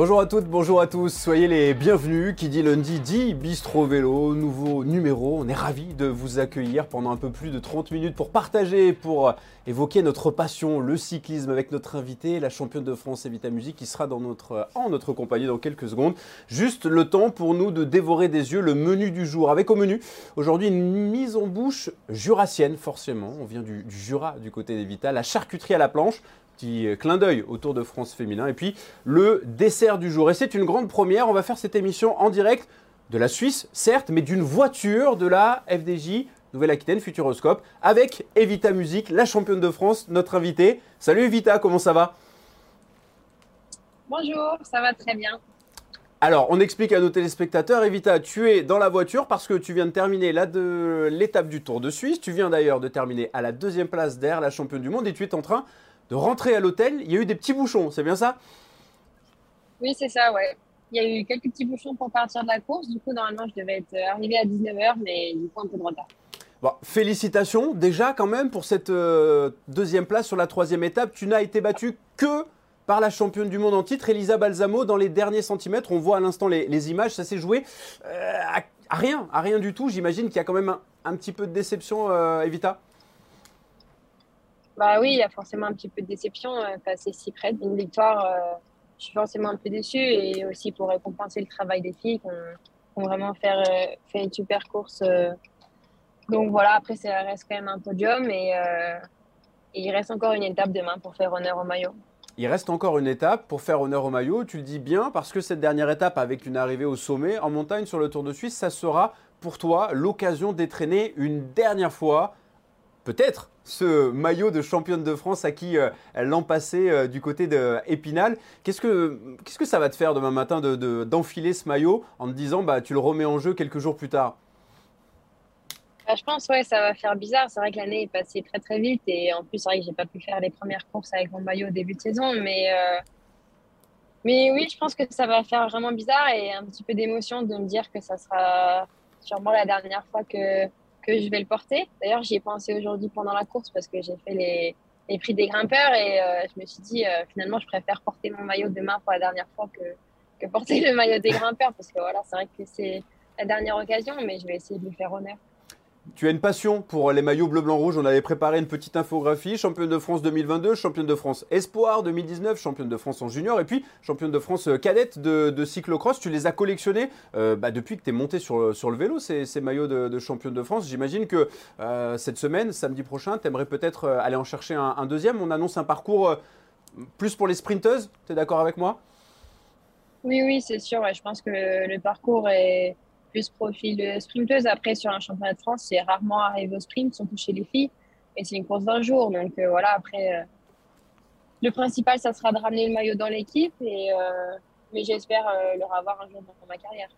Bonjour à toutes, bonjour à tous, soyez les bienvenus. Qui dit lundi dit Bistro Vélo, nouveau numéro. On est ravis de vous accueillir pendant un peu plus de 30 minutes pour partager, pour évoquer notre passion, le cyclisme avec notre invité, la championne de France Evita Musique qui sera notre, en notre compagnie dans quelques secondes. Juste le temps pour nous de dévorer des yeux le menu du jour. Avec au menu aujourd'hui une mise en bouche jurassienne, forcément. On vient du, du Jura du côté d'Evita, la charcuterie à la planche petit clin d'œil au Tour de France féminin. Et puis le dessert du jour. Et c'est une grande première. On va faire cette émission en direct de la Suisse, certes, mais d'une voiture de la FDJ Nouvelle-Aquitaine Futuroscope avec Evita Musique, la championne de France, notre invitée. Salut Evita, comment ça va? Bonjour, ça va très bien. Alors, on explique à nos téléspectateurs, Evita, tu es dans la voiture parce que tu viens de terminer l'étape du Tour de Suisse. Tu viens d'ailleurs de terminer à la deuxième place derrière la championne du monde et tu es en train de rentrer à l'hôtel, il y a eu des petits bouchons, c'est bien ça? Oui, c'est ça, ouais. Il y a eu quelques petits bouchons pour partir de la course. Du coup, normalement, je devais être arrivé à 19h, mais du coup, un peu de retard. Bon, félicitations déjà quand même pour cette euh, deuxième place sur la troisième étape. Tu n'as été battu que par la championne du monde en titre, Elisa Balsamo, dans les derniers centimètres. On voit à l'instant les, images, ça s'est joué euh, à, rien, à rien du tout. J'imagine qu'il y a quand même un, petit peu de déception, euh, Evita? Bah oui, il y a forcément un petit peu de déception euh, passer si près d'une victoire. Euh, je suis forcément un peu déçue et aussi pour récompenser le travail des filles qui ont, vraiment fait, euh, fait, une super course. donc voilà, après, ça reste quand même un podium et, et, il reste encore une étape demain pour faire honneur au maillot. Il reste encore une étape pour faire honneur au maillot. Tu le dis bien parce que cette dernière étape avec une arrivée au sommet en montagne sur le Tour de Suisse, ça sera pour toi l'occasion d'étraîner une dernière fois peut-être ce maillot de championne de France à qui euh, l'an passé euh, du côté d'Épinal. Qu'est-ce que, qu'est-ce que ça va te faire demain matin de, d'enfiler ce maillot en te disant bah, tu le remets en jeu quelques jours plus tard? Bah, Je pense ouais, ça va faire bizarre. C'est vrai que l'année est passée très très vite et en plus c'est vrai que j'ai pas pu faire les premières courses avec mon maillot au début de saison. Mais, euh, mais oui, je pense que ça va faire vraiment bizarre et un petit peu d'émotion de me dire que ça sera sûrement la dernière fois que que je vais le porter. D'ailleurs, j'y ai pensé aujourd'hui pendant la course parce que j'ai fait les, prix des grimpeurs et euh, je me suis dit, euh, finalement, je préfère porter mon maillot demain pour la dernière fois que, que porter le maillot des grimpeurs parce que voilà, c'est vrai que c'est la dernière occasion, mais je vais essayer de lui faire honneur. Tu as une passion pour les maillots bleu, blanc, rouge. On avait préparé une petite infographie. Championne de France 2022, championne de France Espoir 2019, championne de France en junior et puis championne de France euh, cadette de, cyclocross. Tu les as collectionnés euh, bah, depuis que tu es monté sur, sur le vélo, ces, ces maillots de, championne de France. J'imagine que euh, cette semaine, samedi prochain, tu aimerais peut-être aller en chercher un, deuxième. On annonce un parcours plus pour les sprinteuses. Tu es d'accord avec moi? Oui, oui, c'est sûr. je pense que le parcours est plus profil sprinteuse. Après, sur un championnat de France, c'est rarement arrivé au sprint, surtout chez les filles. Et c'est une course d'un jour. Donc euh, voilà, après, euh, le principal, ça sera de ramener le maillot dans l'équipe. Et, euh, mais j'espère leur avoir un jour dans ma carrière.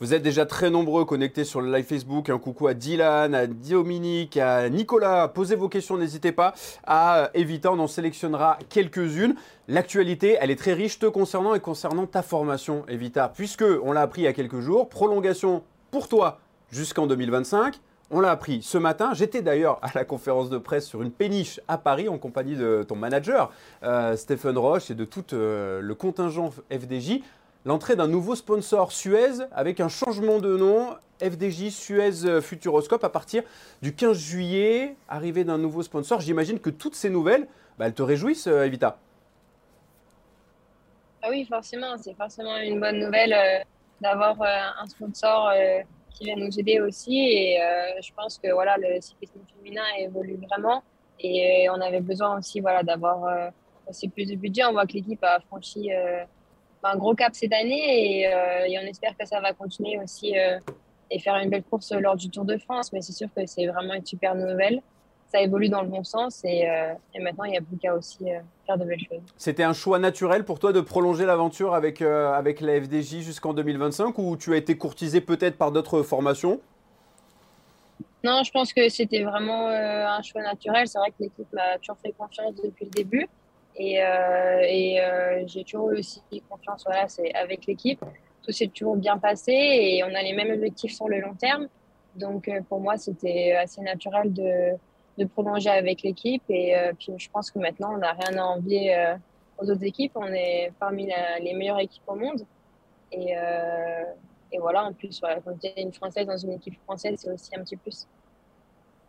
Vous êtes déjà très nombreux connectés sur le live Facebook. Un coucou à Dylan, à Dominique, à Nicolas. Posez vos questions, n'hésitez pas à éviter. On en sélectionnera quelques-unes. L'actualité, elle est très riche te concernant et concernant ta formation, Evita, puisque on l'a appris il y a quelques jours. Prolongation pour toi jusqu'en 2025. On l'a appris ce matin. J'étais d'ailleurs à la conférence de presse sur une péniche à Paris en compagnie de ton manager, euh, Stephen Roche, et de tout euh, le contingent FDJ l'entrée d'un nouveau sponsor Suez avec un changement de nom, FDJ Suez Futuroscope à partir du 15 juillet, arrivée d'un nouveau sponsor. J'imagine que toutes ces nouvelles, bah, elles te réjouissent, euh, Evita. Ah oui, forcément, c'est forcément une bonne nouvelle euh, d'avoir euh, un sponsor qui vient nous aider aussi. Et je pense que voilà, le cyclisme féminin évolue vraiment et on avait besoin aussi voilà, d'avoir aussi plus de budget. On voit que l'équipe a franchi un gros cap cette année euh, et, on espère que ça va continuer aussi euh, et faire une belle course lors du Tour de France. Mais c'est sûr que c'est vraiment une super nouvelle. Ça évolue dans le bon sens et, euh, maintenant il n'y a plus qu'à aussi faire de belles choses. C'était un choix naturel pour toi de prolonger l'aventure avec, avec la FDJ jusqu'en 2025 ou tu as été courtisé peut-être par d'autres formations? Non, je pense que c'était vraiment un choix naturel. C'est vrai que l'équipe m'a toujours fait confiance depuis le début. Et, euh, euh, j'ai toujours eu aussi confiance voilà, avec l'équipe. Tout s'est toujours bien passé et on a les mêmes objectifs sur le long terme. Donc euh, pour moi, c'était assez naturel de, prolonger avec l'équipe. Et puis je pense que maintenant, on n'a rien à envier aux autres équipes. On est parmi les meilleures équipes au monde. Et, voilà, en plus, quand tu es une Française dans une équipe française, c'est aussi un petit plus.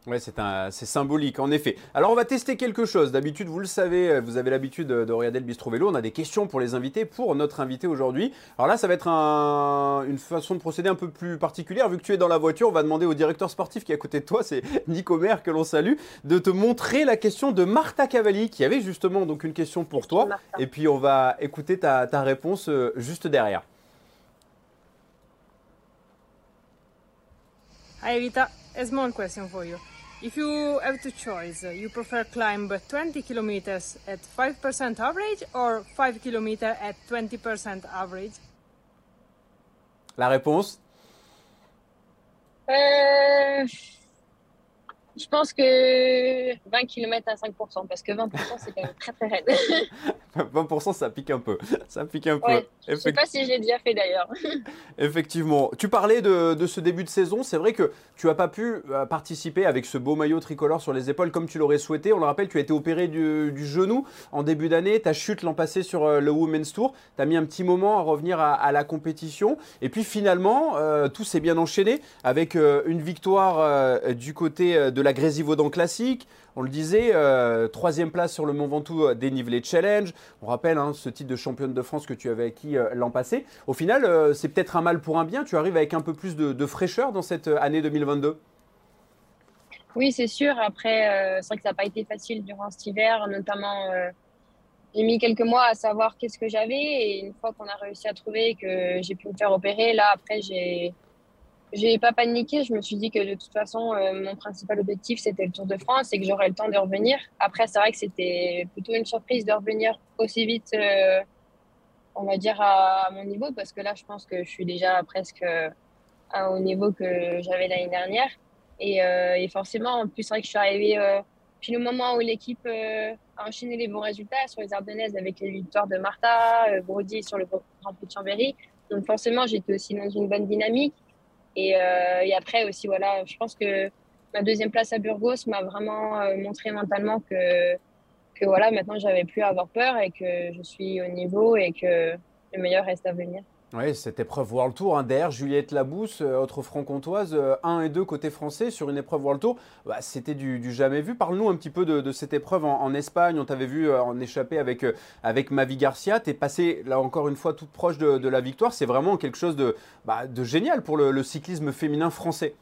Ouais, c'est symbolique, en effet. Alors, on va tester quelque chose. D'habitude, vous le savez, vous avez l'habitude de, regarder le Bistro Vélo. On a des questions pour les invités, pour notre invité aujourd'hui. Alors là, ça va être une façon de procéder un peu plus particulière. Vu que tu es dans la voiture, on va demander au directeur sportif qui est à côté de toi, c'est Nico Mer, que l'on salue, de te montrer la question de Marta Cavalli, qui avait justement donc une question pour toi. Et puis, on va écouter ta, ta réponse euh, juste derrière. Hi Rita, a small question for you. If you have to choose, you prefer climb 20 kilometers at 5% average or 5 kilometers at 20% average? La réponse euh, Je pense que 20 km à 5%, parce que 20% c'est quand même très très raide. 20% ça pique un peu. Ça pique un peu. je ne sais pas si j'ai déjà fait d'ailleurs. Effectivement. Tu parlais de, ce début de saison. C'est vrai que tu n'as pas pu euh, participer avec ce beau maillot tricolore sur les épaules comme tu l'aurais souhaité. On le rappelle, tu as été opéré du, genou en début d'année. Ta chute l'an passé sur euh, le Women's Tour. Tu as mis un petit moment à revenir à, la compétition. Et puis finalement, euh, tout s'est bien enchaîné avec une victoire du côté de la Grésivaudan Classique. On le disait, euh, troisième place sur le Mont Ventoux euh, dénivelé challenge. On rappelle hein, ce titre de championne de France que tu avais acquis euh, l'an passé. Au final, c'est peut-être un mal pour un bien. Tu arrives avec un peu plus de, fraîcheur dans cette année 2022. Oui, c'est sûr. Après, c'est vrai que ça n'a pas été facile durant cet hiver, notamment. j'ai mis quelques mois à savoir qu'est-ce que j'avais et une fois qu'on a réussi à trouver que j'ai pu me faire opérer, là après j'ai j'ai pas paniqué. Je me suis dit que de toute façon, euh, mon principal objectif, c'était le Tour de France et que j'aurais le temps de revenir. Après, c'est vrai que c'était plutôt une surprise de revenir aussi vite, euh, on va dire, à, mon niveau, parce que là, je pense que je suis déjà presque au niveau que j'avais l'année dernière. Et, euh, et, forcément, en plus, c'est vrai que je suis arrivée puis le moment où l'équipe a enchaîné les bons résultats sur les Ardennaises avec les victoires de Martha, Brody sur le Grand Prix de Chambéry. Donc forcément, j'étais aussi dans une bonne dynamique. Euh, et, après aussi, voilà, je pense que ma deuxième place à Burgos m'a vraiment euh, montré mentalement que, que voilà, maintenant, j'avais plus à avoir peur et que je suis au niveau et que le meilleur reste à venir. Oui, cette épreuve World Tour, hein, derrière Juliette Labousse, euh, autre franc-comtoise, 1 et 2 côté français sur une épreuve World Tour, bah, c'était du, jamais vu. Parle-nous un petit peu de, cette épreuve en, Espagne. On t'avait vu en échapper avec, avec Mavi Garcia. Tu es passé, là encore une fois, toute proche de, la victoire. C'est vraiment quelque chose de, bah, de génial pour le, cyclisme féminin français.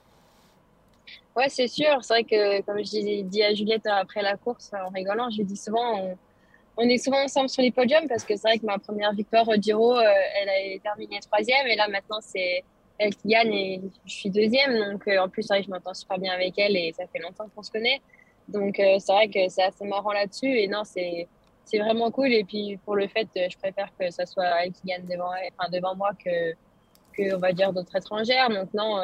Ouais, c'est sûr. C'est vrai que, comme je dit à Juliette après la course, en rigolant, je lui dis souvent, est souvent ensemble sur les podiums parce que c'est vrai que ma première victoire au Giro, euh, elle a terminé troisième et là maintenant c'est elle qui gagne et je suis deuxième. Donc euh, en plus, c'est vrai que je m'entends super bien avec elle et ça fait longtemps qu'on se connaît. Donc euh, c'est vrai que c'est assez marrant là-dessus et non, c'est c'est vraiment cool. Et puis pour le fait, je préfère que ça soit elle qui gagne devant, enfin, devant moi que, que on va dire d'autres étrangères. Donc non,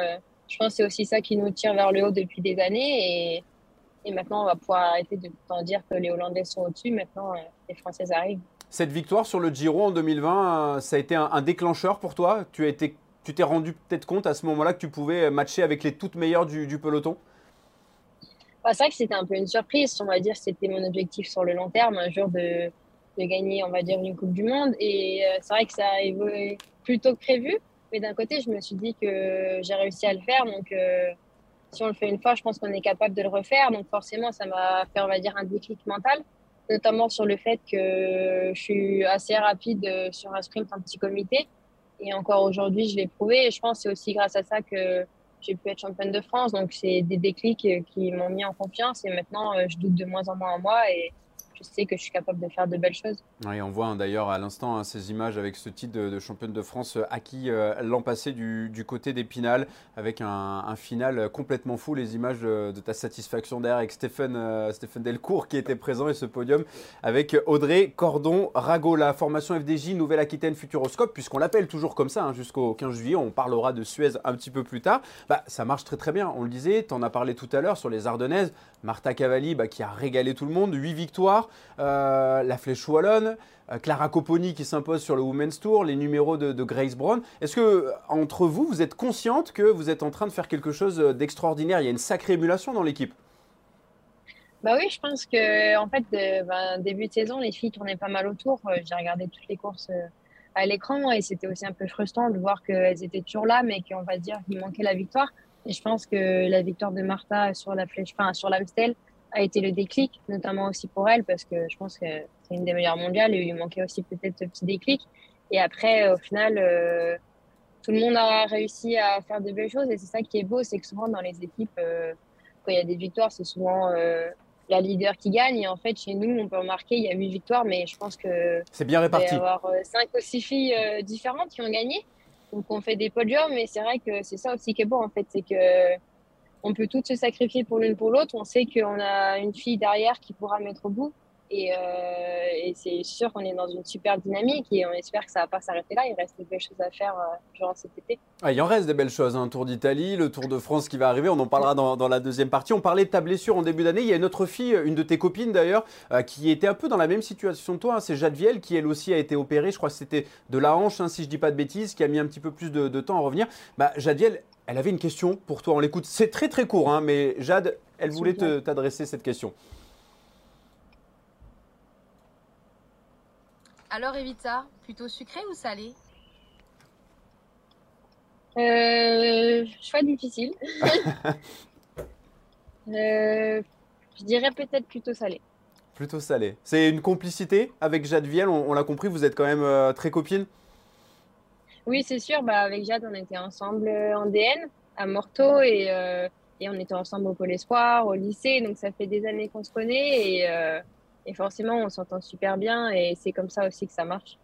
je pense que c'est aussi ça qui nous tire vers le haut depuis des années et et maintenant, on va pouvoir arrêter de dire que les Hollandais sont au-dessus. Maintenant, euh, les Françaises arrivent. Cette victoire sur le Giro en 2020, euh, ça a été un, déclencheur pour toi? Tu as été, tu t'es rendu peut-être compte à ce moment-là que tu pouvais matcher avec les toutes meilleures du, peloton? Bah, C'est vrai que c'était un peu une surprise. On va dire c'était mon objectif sur le long terme, un jour de, de gagner, on va dire, une Coupe du Monde. Et euh, c'est vrai que ça a évolué plus tôt que prévu. Mais d'un côté, je me suis dit que j'ai réussi à le faire. Donc, si on le fait une fois, je pense qu'on est capable de le refaire. Donc forcément, ça m'a fait, on va dire, un déclic mental, notamment sur le fait que je suis assez rapide sur un sprint en petit comité. Et encore aujourd'hui, je l'ai prouvé. Et je pense que c'est aussi grâce à ça que j'ai pu être championne de France. Donc c'est des déclics qui m'ont mis en confiance. Et maintenant, je doute de moins en moins en moi. Et je sais que je suis capable de faire de belles choses. Oui, on voit hein, d'ailleurs à l'instant hein, ces images avec ce titre de, championne de France euh, acquis euh, l'an passé du, côté d'Épinal, avec un, final complètement fou. Les images de, ta satisfaction derrière avec Stéphane, euh, Stéphane Delcourt qui était présent et ce podium avec Audrey Cordon-Rago. La formation FDJ Nouvelle-Aquitaine Futuroscope, puisqu'on l'appelle toujours comme ça hein, jusqu'au 15 juillet, on parlera de Suez un petit peu plus tard. Bah, ça marche très très bien, on le disait, tu en as parlé tout à l'heure sur les Ardennaises. Marta Cavalli bah, qui a régalé tout le monde, 8 victoires. Euh, la Flèche Wallonne, euh, Clara Copponi qui s'impose sur le Women's Tour, les numéros de, Grace Brown. Est-ce que entre vous, vous êtes consciente que vous êtes en train de faire quelque chose d'extraordinaire? Il y a une sacrée émulation dans l'équipe. Bah oui, je pense que en fait, ben, début de saison, les filles tournaient pas mal autour. J'ai regardé toutes les courses à l'écran et c'était aussi un peu frustrant de voir qu'elles étaient toujours là, mais qu'on va dire qu'il manquait la victoire. Et je pense que la victoire de Martha sur la flèche, enfin, sur l'Amstel a été le déclic, notamment aussi pour elle, parce que je pense que c'est une des meilleures mondiales et il lui manquait aussi peut-être ce petit déclic. Et après, au final, euh, tout le monde a réussi à faire de belles choses et c'est ça qui est beau, c'est que souvent dans les équipes, euh, quand il y a des victoires, c'est souvent euh, la leader qui gagne. Et en fait, chez nous, on peut remarquer, il y a huit victoires, mais je pense que c'est bien réparti. Il y avoir cinq ou six filles différentes qui ont gagné. Donc on fait des podiums, mais c'est vrai que c'est ça aussi qui est beau en fait, c'est que on peut toutes se sacrifier pour l'une pour l'autre. On sait qu'on a une fille derrière qui pourra mettre au bout. Euh, et, c'est sûr qu'on est dans une super dynamique et on espère que ça ne va pas s'arrêter là. Il reste des belles choses à faire euh, durant cet été. Ah, il en reste des belles choses. Un hein. Tour d'Italie, le Tour de France qui va arriver. On en parlera dans, la deuxième partie. On parlait de ta blessure en début d'année. Il y a une autre fille, une de tes copines d'ailleurs, euh, qui était un peu dans la même situation que toi. Hein. C'est Jade Viel qui elle aussi a été opérée. Je crois que c'était de la hanche, hein, si je ne dis pas de bêtises, qui a mis un petit peu plus de, temps à revenir. Bah, Jade Viel, elle avait une question pour toi. On l'écoute. C'est très très court, mais Jade, elle voulait t'adresser cette question. Alors Evita, plutôt sucré ou salé euh, Choix difficile. Euh, je dirais peut-être plutôt salé. Plutôt salé. C'est une complicité avec Jade Viel, on, l'a compris, vous êtes quand même euh, très copines Oui, c'est sûr. Bah, avec Jade, on était ensemble en DN à Morteau et, et, on était ensemble au Pôle Espoir, au lycée. Donc ça fait des années qu'on se connaît et et forcément, on s'entend super bien et c'est comme ça aussi que ça marche.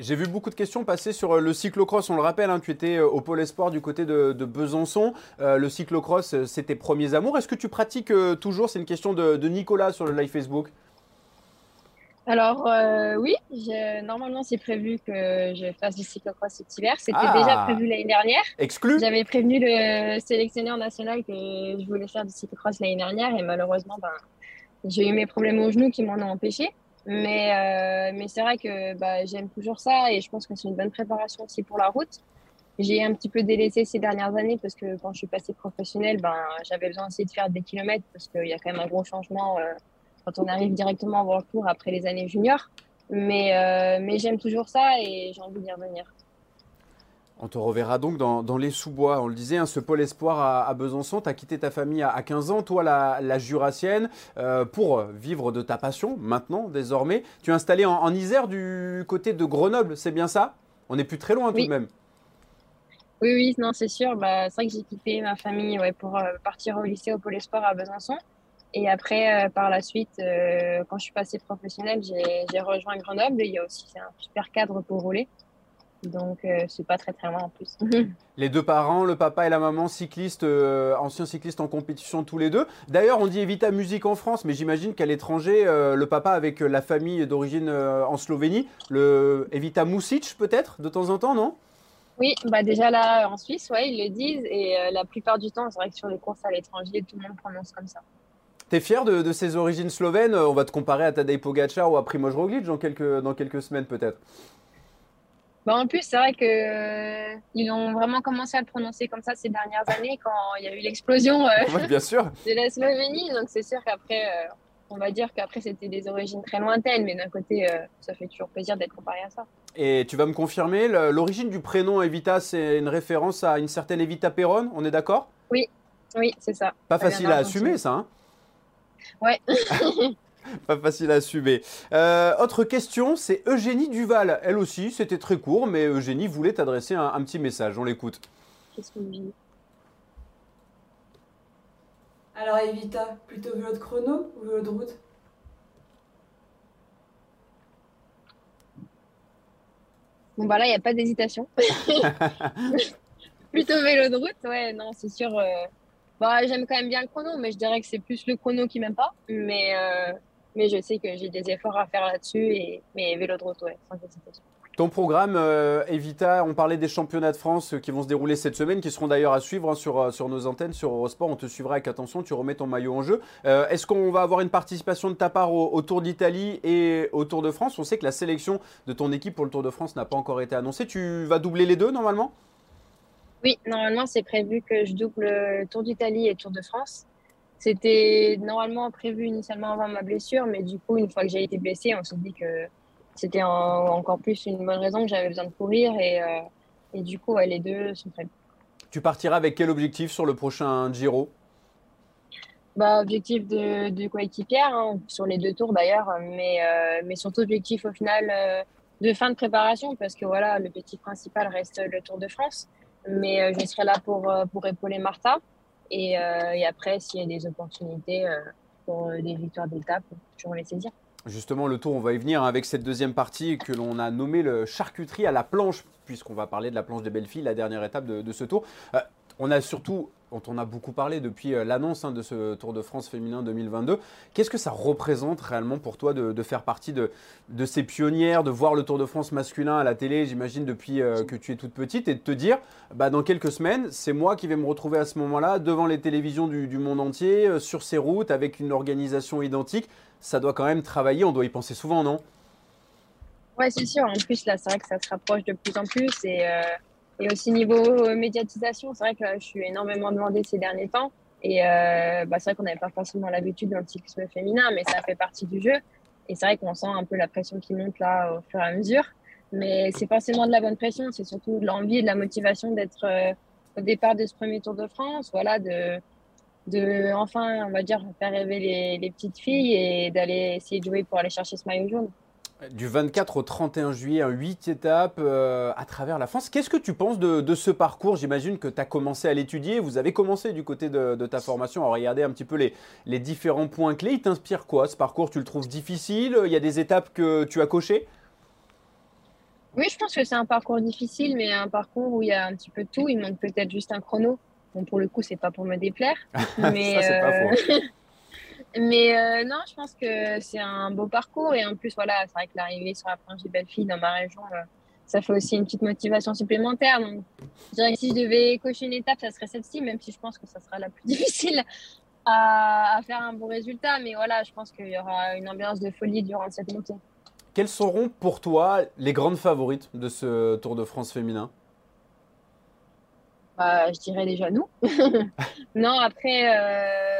J'ai vu beaucoup de questions passer sur euh, le cyclocross. On le rappelle, hein, tu étais euh, au Pôle Espoir du côté de, Besançon. Euh, le cyclocross, c'est tes premiers amours. Est-ce que tu pratiques toujours? C'est une question de, Nicolas sur le live Facebook. Alors oui, normalement c'est prévu que je fasse du cyclocross cet hiver. C'était ah. déjà prévu l'année dernière. Exclu? J'avais prévenu le sélectionneur national que je voulais faire du cyclocross l'année dernière et malheureusement, ben, j'ai eu mes problèmes au genou qui m'en ont empêché. Mais, euh, mais c'est vrai que bah, j'aime toujours ça et je pense que c'est une bonne préparation aussi pour la route. J'ai un petit peu délaissé ces dernières années parce que quand je suis passée professionnelle, ben, j'avais besoin aussi de faire des kilomètres parce qu'il y a quand même un gros changement euh, quand on arrive directement avant le cours après les années juniors. Mais, euh, mais j'aime toujours ça et j'ai envie d'y revenir. On te reverra donc dans, les sous-bois. On le disait, hein, ce pôle espoir à, Besançon, tu as quitté ta famille à, 15 ans, toi la, jurassienne, euh, pour vivre de ta passion maintenant, désormais. Tu es installé en, Isère du côté de Grenoble, c'est bien ça? On n'est plus très loin tout de même. Oui, oui, non, c'est sûr. Bah, c'est vrai que j'ai quitté ma famille pour euh, partir au lycée au pôle espoir à Besançon. Et après, euh, par la suite, quand je suis passée professionnelle, j'ai rejoint Grenoble. il y a aussi un super cadre pour rouler. Donc, euh, c'est pas très très loin en plus. les deux parents, le papa et la maman, cyclistes, euh, anciens cyclistes en compétition tous les deux. D'ailleurs, on dit Evita Musique en France, mais j'imagine qu'à l'étranger, euh, le papa avec la famille d'origine en Slovénie, le Evita Music peut-être, de temps en temps, non? Oui, bah déjà là en Suisse, ouais, ils le disent. Et la plupart du temps, c'est vrai que sur les courses à l'étranger, tout le monde prononce comme ça. T'es fier de, de, ses origines slovènes? On va te comparer à Tadej Pogacar ou à Primoz Roglic dans quelques, dans quelques semaines peut-être. Bah, en plus, c'est vrai qu'ils euh, ont vraiment commencé à le prononcer comme ça ces dernières années quand il y a eu l'explosion euh, bien sûr. de la Slovénie. Donc c'est sûr qu'après, euh, on va dire qu'après c'était des origines très lointaines, mais d'un côté, ça fait toujours plaisir d'être comparé à ça. Et tu vas me confirmer, l'origine du prénom Evita, c'est une référence à une certaine Evita Perron, on est d'accord? Oui, oui, c'est ça. Pas facile à assumer ça, hein? Ouais. Pas facile à assumer. Euh, autre question, c'est Eugénie Duval. Elle aussi, c'était très court, mais Eugénie voulait t'adresser un, petit message. On l'écoute. Qu'est-ce qu'on dit? Alors Evita, plutôt vélo de chrono ou vélo de route? Bon bah là, il n'y a pas d'hésitation. plutôt vélo de route, ouais, non, c'est sûr. Euh, bah, j'aime quand même bien le chrono, mais je dirais que c'est plus le chrono qui m'aime pas. Mais euh, mais je sais que j'ai des efforts à faire là-dessus. Et, mais vélo de route, ouais, sans hésitation. Ton programme, euh, Evita, on parlait des championnats de France qui vont se dérouler cette semaine, qui seront d'ailleurs à suivre hein, sur, euh, sur nos antennes, sur Eurosport. On te suivra avec attention, tu remets ton maillot en jeu. Euh, est-ce qu'on va avoir une participation de ta part au, Tour d'Italie et au Tour de France? On sait que la sélection de ton équipe pour le Tour de France n'a pas encore été annoncée. Tu vas doubler les deux normalement? Oui, normalement c'est prévu que je double le Tour d'Italie et Tour de France C'était normalement prévu initialement avant ma blessure, mais du coup, une fois que j'ai été blessée, on s'est dit que c'était encore plus une bonne raison que j'avais besoin de courir et, euh, et du coup, les deux sont prêts. Tu partiras avec quel objectif sur le prochain Giro? Bah, objectif de, de coéquipière, hein, sur les deux tours d'ailleurs, mais, euh, mais surtout objectif au final euh, de fin de préparation, parce que voilà, le petit principal reste le Tour de France. Mais euh, je serai là pour, pour épauler Martha. Et, et après, s'il y a des opportunités pour des victoires d'étape, toujours les saisir. Justement, le tour, on va y venir avec cette deuxième partie que l'on a nommée le charcuterie à la planche, puisqu'on va parler de la planche des belles filles, la dernière étape de, de ce tour. on a surtout dont on a beaucoup parlé depuis euh, l'annonce hein, de ce Tour de France féminin 2022. Qu'est-ce que ça représente réellement pour toi de, faire partie de, ces pionnières, de voir le Tour de France masculin à la télé, j'imagine, depuis euh, que tu es toute petite, et de te dire, bah, dans quelques semaines, c'est moi qui vais me retrouver à ce moment-là devant les télévisions du, monde entier, euh, sur ces routes, avec une organisation identique. Ça doit quand même travailler, on doit y penser souvent, non? Ouais, c'est sûr. En plus, là, c'est vrai que ça se rapproche de plus en plus. Et, et aussi niveau euh, médiatisation, c'est vrai que je suis énormément demandée ces derniers temps. Et euh, bah, c'est vrai qu'on n'avait pas forcément l'habitude dans le cyclisme féminin, mais ça fait partie du jeu. Et c'est vrai qu'on sent un peu la pression qui monte là au fur et à mesure. Mais c'est forcément de la bonne pression, c'est surtout de l'envie et de la motivation d'être euh, au départ de ce premier Tour de France, voilà, de, de enfin, on va dire, faire rêver les, les petites filles et d'aller essayer de jouer pour aller chercher ce maillot jaune. Du 24 au 31 juillet, 8 étapes euh, à travers la France. Qu'est-ce que tu penses de, ce parcours? J'imagine que tu as commencé à l'étudier. Vous avez commencé du côté de, ta formation à regarder un petit peu les, les différents points clés. Il t'inspire quoi ce parcours? Tu le trouves difficile? Il y a des étapes que tu as cochées? Oui, je pense que c'est un parcours difficile, mais un parcours où il y a un petit peu de tout. Il manque peut-être juste un chrono. Bon, pour le coup, c'est pas pour me déplaire. mais, Ça, pas euh, faux. Mais euh, non, je pense que c'est un beau parcours. Et en plus, voilà, c'est vrai que l'arrivée sur la planche des belles filles dans ma région, euh, ça fait aussi une petite motivation supplémentaire. Donc, je dirais que si je devais cocher une étape, ça serait celle-ci, même si je pense que ça sera la plus difficile à, à faire un bon résultat. Mais voilà, je pense qu'il y aura une ambiance de folie durant cette montée. Quelles seront pour toi les grandes favorites de ce Tour de France féminin? Bah, Je dirais déjà nous. non, après. Euh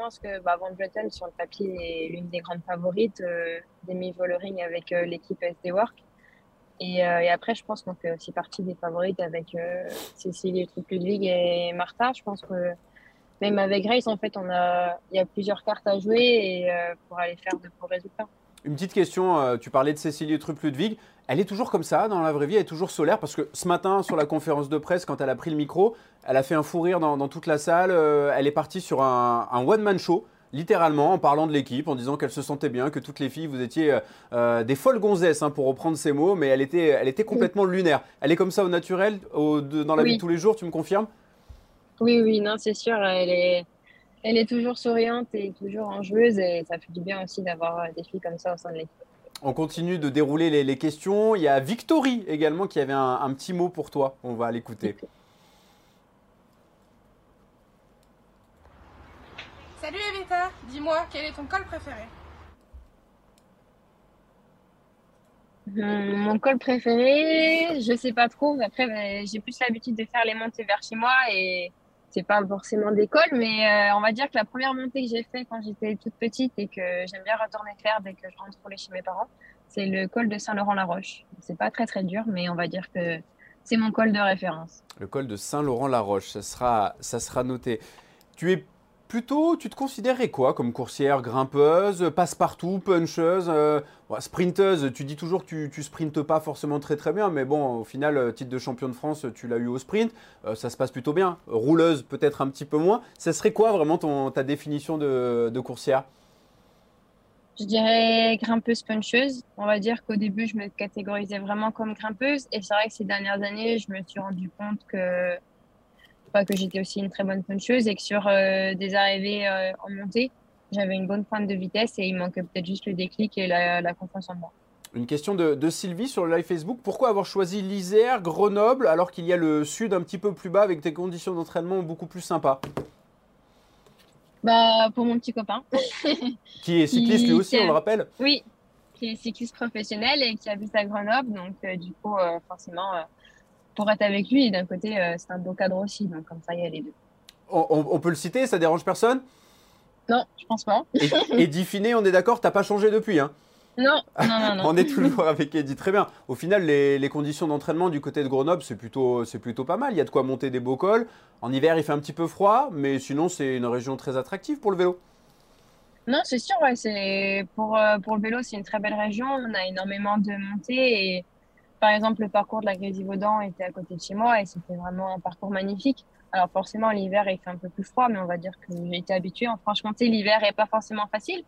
pense que bah, Van Vleuten, sur le papier, est l'une des grandes favorites euh, d'Amy Vollering avec euh, l'équipe SD Work. Et, euh, et, après, je pense qu'on fait aussi partie des favorites avec euh, Cécilie Truc-Ludwig et Martha. Je pense que même avec Grace, en fait, on a, il y a plusieurs cartes à jouer et, pour aller faire de beaux résultats. Une petite question, tu parlais de Cécilie Truc-Ludwig. Elle est toujours comme ça dans la vraie vie, elle est toujours solaire parce que ce matin, sur la conférence de presse, quand elle a pris le micro, elle a fait un fou rire dans, toute la salle. Euh, elle est partie sur un, one-man show littéralement en parlant de l'équipe, en disant qu'elle se sentait bien, que toutes les filles, vous étiez euh, euh, des folles gonzesses, hein, pour reprendre ses mots, mais elle était, elle était complètement lunaire. Elle est comme ça au naturel, dans la vie de tous les jours, tu me confirmes? Oui, oui, non, c'est sûr. Elle est, elle est toujours souriante et toujours enjoueuse, et ça fait du bien aussi d'avoir des filles comme ça au sein de l'équipe. On continue de dérouler les, questions. Il y a Victory également qui avait un, un petit mot pour toi. On va l'écouter. Salut Evita, dis-moi, quel est ton col préféré? Hum, Mon col préféré, je sais pas trop. Après, ben, j'ai plus l'habitude de faire les montées vers chez moi et c'est pas forcément des cols, mais euh, on va dire que la première montée que j'ai faite quand j'étais toute petite et que j'aime bien retourner faire dès que je rentre chez mes parents, c'est le col de Saint-Laurent-la-Roche. C'est pas très très dur, mais on va dire que c'est mon col de référence. Le col de Saint-Laurent-la-Roche, ça sera, ça sera noté. Tu es Plutôt, tu te considérais quoi comme coursière? Grimpeuse, passe-partout, puncheuse, euh, sprinteuse? Tu dis toujours que tu, tu sprintes pas forcément très très bien, mais bon, au final, euh, titre de champion de France, tu l'as eu au sprint, euh, ça se passe plutôt bien. Rouleuse, peut-être un petit peu moins. Ça serait quoi vraiment ta définition de, de coursière? Je dirais grimpeuse puncheuse. On va dire qu'au début, je me catégorisais vraiment comme grimpeuse. Et c'est vrai que ces dernières années, je me suis rendu compte que pas que j'étais aussi une très bonne puncheuse et que sur euh, des arrivées euh, en montée, j'avais une bonne pointe de vitesse et il manquait peut-être juste le déclic et la, confiance en moi. Une question de, Sylvie sur le live Facebook. Pourquoi avoir choisi l'Isère, Grenoble, alors qu'il y a le sud un petit peu plus bas avec des conditions d'entraînement beaucoup plus sympas? Bah, Pour mon petit copain. qui est cycliste lui aussi, on le rappelle Oui, qui est cycliste professionnel et qui habite à Grenoble. Donc, euh, du coup, forcément, pour être avec lui. Et d'un côté, euh, c'est un beau cadre aussi. Donc, comme ça, il y a les deux. On, peut le citer, ça dérange personne? Non, je pense pas. Et, et Diffiné, on est d'accord, t'as pas changé depuis, hein? Non, non, non, non. On est toujours avec Eddie, très bien. Au final, les, les conditions d'entraînement du côté de Grenoble, c'est plutôt, c'est plutôt pas mal. Il y a de quoi monter des beaux cols. En hiver, il fait un petit peu froid, mais sinon, c'est une région très attractive pour le vélo. Non, c'est sûr, ouais, c'est pour, euh, pour le vélo, c'est une très belle région. On a énormément de montées et par exemple, le parcours de la Grésivaudan était à côté de chez moi et c'était vraiment un parcours magnifique. Alors forcément, l'hiver, il fait un peu plus froid, mais on va dire que j'ai été habituée. En Franche-Comté, l'hiver est pas forcément facile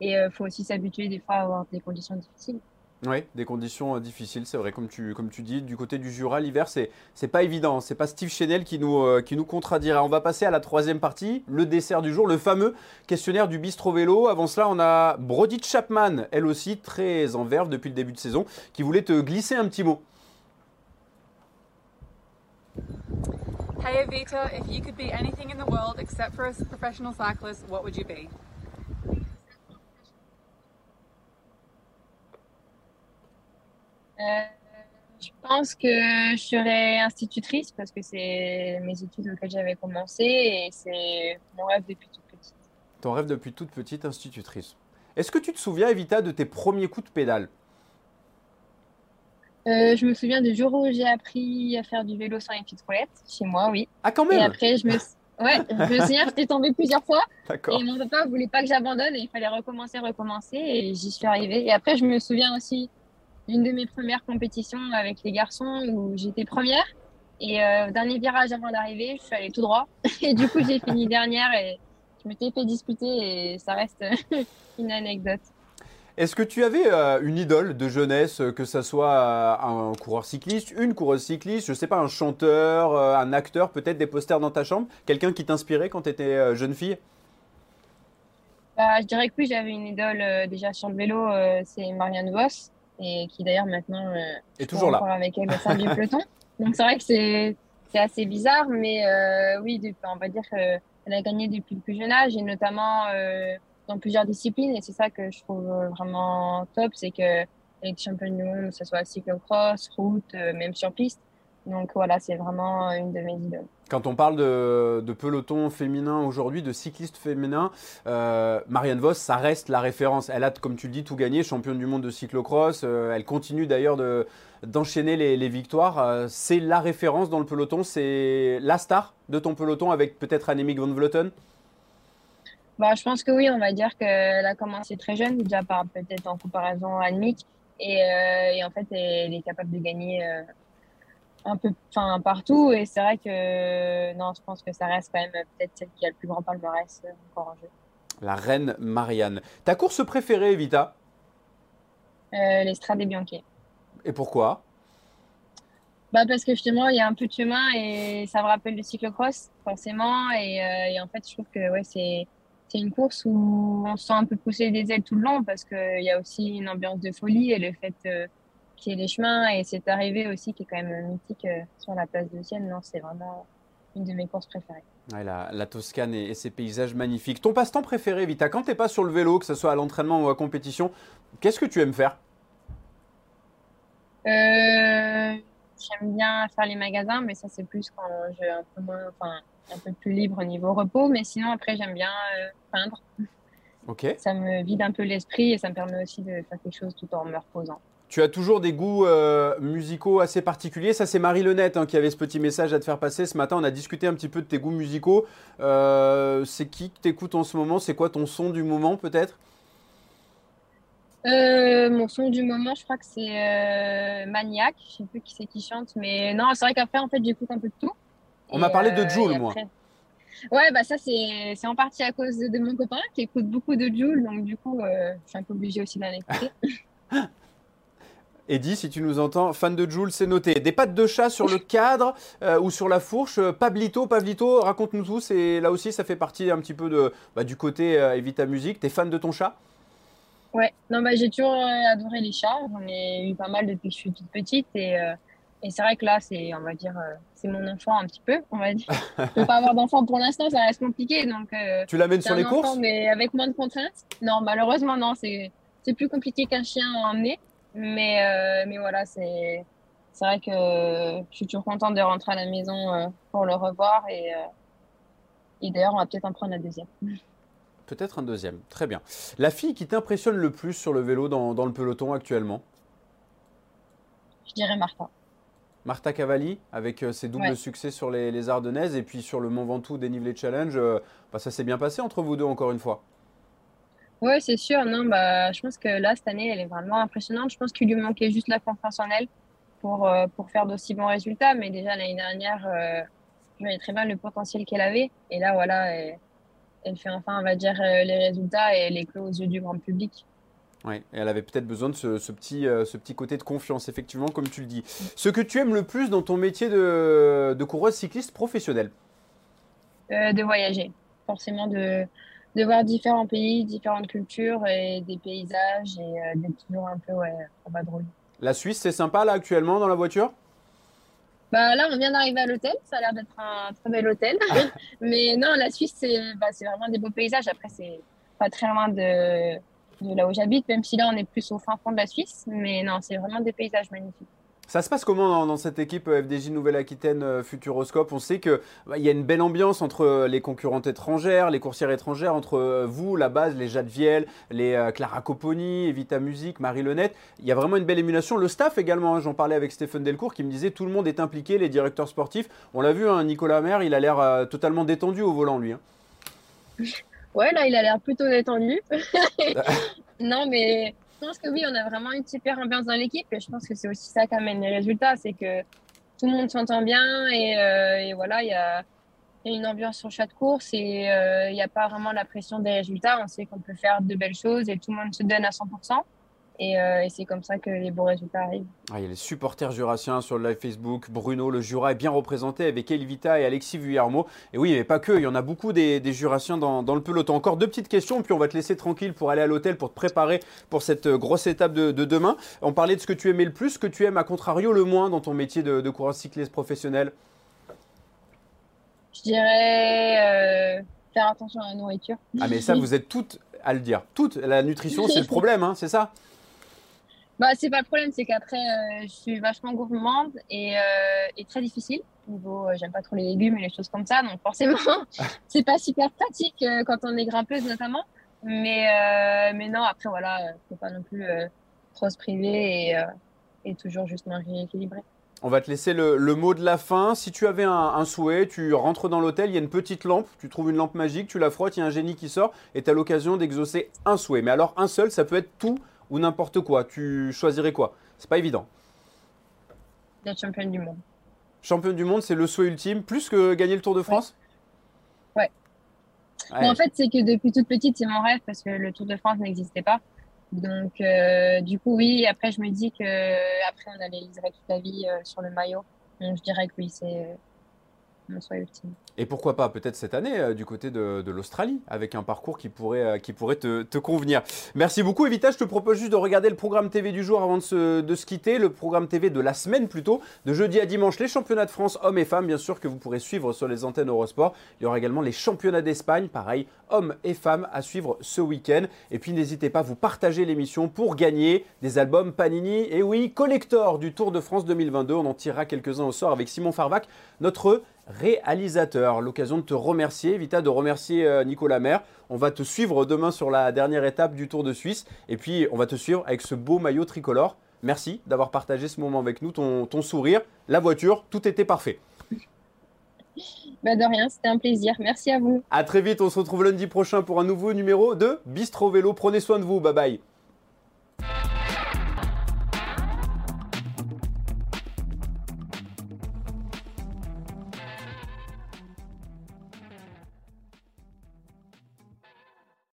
et il faut aussi s'habituer des fois à avoir des conditions difficiles. Oui, des conditions euh, difficiles, c'est vrai, comme tu, comme tu dis. Du côté du Jura, l'hiver, c'est, c'est pas évident. C'est pas Steve Chenel qui nous, euh, qui nous contredira. On va passer à la troisième partie, le dessert du jour, le fameux questionnaire du bistrot vélo. Avant cela, on a Brody Chapman, elle aussi très en verve depuis le début de saison, qui voulait te glisser un petit mot. Hey Evita, if you could be anything in the world except for a professional cyclist, what would you be? Je pense que je serai institutrice parce que c'est mes études auxquelles j'avais commencé et c'est mon rêve depuis toute petite. Ton rêve depuis toute petite institutrice. Est-ce que tu te souviens, Evita, de tes premiers coups de pédale? Euh, je me souviens du jour où j'ai appris à faire du vélo sans les petites roulettes, chez moi, oui. Ah, quand Et même après, je me, ouais, je me souviens, j'étais tombée plusieurs fois D'accord. et mon papa voulait pas que j'abandonne et il fallait recommencer, recommencer et j'y suis arrivée. Et après, je me souviens aussi d'une de mes premières compétitions avec les garçons où j'étais première. Et euh, dernier virage avant d'arriver, je suis allée tout droit. Et du coup, j'ai fini dernière et je m'étais fait disputer et ça reste une anecdote. Est-ce que tu avais euh, une idole de jeunesse, euh, que ça soit euh, un coureur cycliste, une coureuse cycliste, je sais pas, un chanteur, un acteur, peut-être des posters dans ta chambre Quelqu'un qui t'inspirait quand tu étais jeune fille? Bah, je dirais que oui, j'avais une idole euh, déjà sur le vélo, c'est Marianne Vos, et qui d'ailleurs maintenant euh, je toujours là. avec elle au sein du peloton. Donc c'est vrai que c'est assez bizarre, mais euh, oui, depuis, on va dire qu'elle a gagné depuis le plus jeune âge et notamment euh, dans plusieurs disciplines. Et c'est ça que je trouve vraiment top, c'est que elle est championne du monde, que ce soit cyclocross, route, même sur piste. Donc voilà, c'est vraiment une de mes idoles. Quand on parle de, de peloton féminin aujourd'hui, de cyclistes féminins, euh, Marianne Vos, ça reste la référence. Elle a, comme tu le dis, tout gagné, championne du monde de cyclocross. Euh, elle continue d'ailleurs de- d'enchaîner les, les victoires. Euh, c'est la référence dans le peloton, c'est la star de ton peloton avec peut-être Annemiek van Vleuten? Bah, je pense que oui, on va dire qu'elle a commencé très jeune, déjà par peut-être en comparaison à Annemiek. Et, euh, et en fait, elle est capable de gagner euh, un peu enfin, partout. Et c'est vrai que non, je pense que ça reste quand même peut-être celle qui a le plus grand palmarès euh, encore en jeu. La reine Marianne. Ta course préférée, Vita Euh, les Strade Bianche. Et pourquoi? Bah, parce que justement, il y a un peu de chemin et ça me rappelle le cyclocross, forcément. Et, euh, et en fait, je trouve que ouais, c'est, c'est une course où on se sent un peu pousser des ailes tout le long parce qu'il y a aussi une ambiance de folie et le fait euh, les chemins et cette arrivée aussi qui est quand même mythique euh, sur la place de Sienne. Non, c'est vraiment une de mes courses préférées. Ouais, la, la Toscane et, et ses paysages magnifiques. Ton passe-temps préféré, Vita, quand t'es pas sur le vélo, que ce soit à l'entraînement ou à compétition, qu'est-ce que tu aimes faire? Euh, j'aime bien faire les magasins, mais ça, c'est plus quand j'ai un peu moins, enfin, un peu plus libre au niveau repos. Mais sinon, après, j'aime bien euh, peindre. Ok. Ça me vide un peu l'esprit et ça me permet aussi de faire quelque chose tout en me reposant. Tu as toujours des goûts euh, musicaux assez particuliers. Ça, c'est Marie Lenette hein, qui avait ce petit message à te faire passer ce matin. On a discuté un petit peu de tes goûts musicaux. Euh, c'est qui que t'écoutes en ce moment? C'est quoi ton son du moment, peut-être? Euh, mon son du moment, je crois que c'est Maniac. Je sais plus qui c'est qui chante, mais non, c'est vrai qu'après, en fait, j'écoute un peu de tout. On m'a parlé de et moi. après- Ouais, bah ça, c'est en partie à cause de, de mon copain qui écoute beaucoup de Jul, donc du coup, euh, je suis un peu obligée aussi d'en écouter. Eddie, si tu nous entends, fan de Joule, c'est noté. Des pattes de chat sur le cadre euh, ou sur la fourche. euh, Pablito, Pablito, raconte-nous tout. C'est là aussi, ça fait partie un petit peu de, bah, du côté euh, Evita Musique. T'es fan de ton chat? Ouais, non, bah, j'ai toujours euh, adoré les chats. J'en ai eu pas mal depuis que je suis toute petite. Et, et c'est vrai que là, c'est, on va dire, c'est mon enfant un petit peu, on va dire. Je peux pas avoir d'enfant pour l'instant, ça reste compliqué. Donc, Tu l'amènes sur les enfant, courses mais avec moins de contraintes. Non, malheureusement, non, c'est, c'est plus compliqué qu'un chien à emmener. Mais, euh, mais voilà, c'est, vrai que je suis toujours contente de rentrer à la maison euh, pour le revoir. Et, euh, et d'ailleurs, on va peut-être en prendre la deuxième. Peut-être un deuxième. Très bien. La fille qui t'impressionne le plus sur le vélo dans, dans le peloton actuellement? Je dirais Martha. Martha Cavalli, avec ses doubles Ouais. succès sur les, les Ardennaises et puis sur le Mont Ventoux dénivelé challenge, euh, bah, ça s'est bien passé entre vous deux encore une fois? Ouais, c'est sûr. Non, bah, je pense que là, cette année, elle est vraiment impressionnante. Je pense qu'il lui manquait juste la confiance en elle pour, euh, pour faire d'aussi bons résultats. Mais déjà, l'année dernière, euh, je voyais très bien le potentiel qu'elle avait. Et là, voilà, elle, elle fait enfin, on va dire, euh, les résultats et elle est clôt aux yeux du grand public. Ouais, et elle avait peut-être besoin de ce, ce petit, euh, ce petit côté de confiance, effectivement, comme tu le dis. Ce que tu aimes le plus dans ton métier de, de coureuse cycliste professionnelle? De voyager, forcément de, de voir différents pays, différentes cultures et des paysages et euh, d'être toujours un peu ouais, en vadrouille. La Suisse, c'est sympa là actuellement dans la voiture? Bah là, on vient d'arriver à l'hôtel, ça a l'air d'être un très bel hôtel. Mais non, la Suisse, c'est bah, vraiment des beaux paysages. Après, c'est pas très loin de, de là où j'habite, même si là, on est plus au fin fond de la Suisse. Mais non, c'est vraiment des paysages magnifiques. Ça se passe comment dans, dans cette équipe euh, FDJ Nouvelle-Aquitaine euh, Futuroscope? On sait qu'il y a une belle ambiance entre euh, les concurrentes étrangères, les coursières étrangères, entre vous, la base, les Jade Viel, les euh, Clara Copponi, Evita Musique, Marie Lenette. Il y a vraiment une belle émulation. Le staff également, hein, j'en parlais avec Stéphane Delcourt qui me disait tout le monde est impliqué, les directeurs sportifs. On l'a vu, hein, Nicolas Maire, il a l'air euh, totalement détendu au volant, lui. hein. Ouais, là, il a l'air plutôt détendu. Non, mais je pense que oui, on a vraiment une super ambiance dans l'équipe et je pense que c'est aussi ça qui amène les résultats, c'est que tout le monde s'entend bien et, euh, voilà, il y a, il y a une ambiance sur chaque course et euh, il n'y a pas vraiment la pression des résultats. On sait qu'on peut faire de belles choses et tout le monde se donne à 100%. Et, euh, et c'est comme ça que les beaux résultats arrivent. Ah, il y a les supporters jurassiens sur le live Facebook. Bruno, le Jura est bien représenté avec Elvita et Alexis Vuillermo. Et oui, mais pas que, il y en a beaucoup des, des jurassiens dans, dans le peloton. Encore deux petites questions, puis on va te laisser tranquille pour aller à l'hôtel pour te préparer pour cette euh, grosse étape de, de demain. On parlait de ce que tu aimais le plus, ce que tu aimes à contrario le moins dans ton métier de, de coureur cycliste professionnel. Je dirais euh, faire attention à la nourriture. Ah, mais ça, vous êtes toutes à le dire. Toutes. La nutrition, c'est le problème, hein, c'est ça? Bah, c'est pas le problème, c'est qu'après, euh, je suis vachement gourmande et, euh, et très difficile. Niveau, euh, j'aime pas trop les légumes et les choses comme ça, donc forcément, c'est pas super pratique euh, quand on est grimpeuse notamment. Mais, mais non, après, voilà, faut pas non plus trop se priver et, et toujours juste manger équilibré. On va te laisser le, le mot de la fin. Si tu avais un, un souhait, tu rentres dans l'hôtel, il y a une petite lampe, tu trouves une lampe magique, tu la frottes, il y a un génie qui sort et tu as l'occasion d'exaucer un souhait. Mais alors un seul, ça peut être tout ou n'importe quoi. Tu choisirais quoi? C'est pas évident. D'être championne du monde. Champion du monde, c'est le souhait ultime, plus que gagner le Tour de France? Ouais. En fait, c'est que depuis toute petite, c'est mon rêve parce que le Tour de France n'existait pas. Donc, euh, du coup, oui. Après, je me dis que après, on analyserait toute la vie euh, sur le maillot. Donc, je dirais que oui, c'est Et pourquoi pas peut-être cette année euh, du côté de, de l'Australie avec un parcours qui pourrait, euh, qui pourrait te, te convenir. Merci beaucoup Evita, je te propose juste de regarder le programme TV du jour avant de se, de se quitter, le programme TV de la semaine plutôt, de jeudi à dimanche, les championnats de France hommes et femmes bien sûr que vous pourrez suivre sur les antennes Eurosport. Il y aura également les championnats d'Espagne, pareil, hommes et femmes à suivre ce week-end. Et puis n'hésitez pas à vous partager l'émission pour gagner des albums Panini et oui, collector du Tour de France 2022. On en tirera quelques-uns au sort avec Simon Farvac, notre réalisateur. L'occasion de te remercier, Vita, de remercier euh, Nicolas Maire. On va te suivre demain sur la dernière étape du Tour de Suisse. Et puis, on va te suivre avec ce beau maillot tricolore. Merci d'avoir partagé ce moment avec nous, ton, ton sourire, la voiture, tout était parfait. Bah, de rien, c'était un plaisir. Merci à vous. À très vite, on se retrouve lundi prochain pour un nouveau numéro de Bistro Vélo. Prenez soin de vous, bye bye.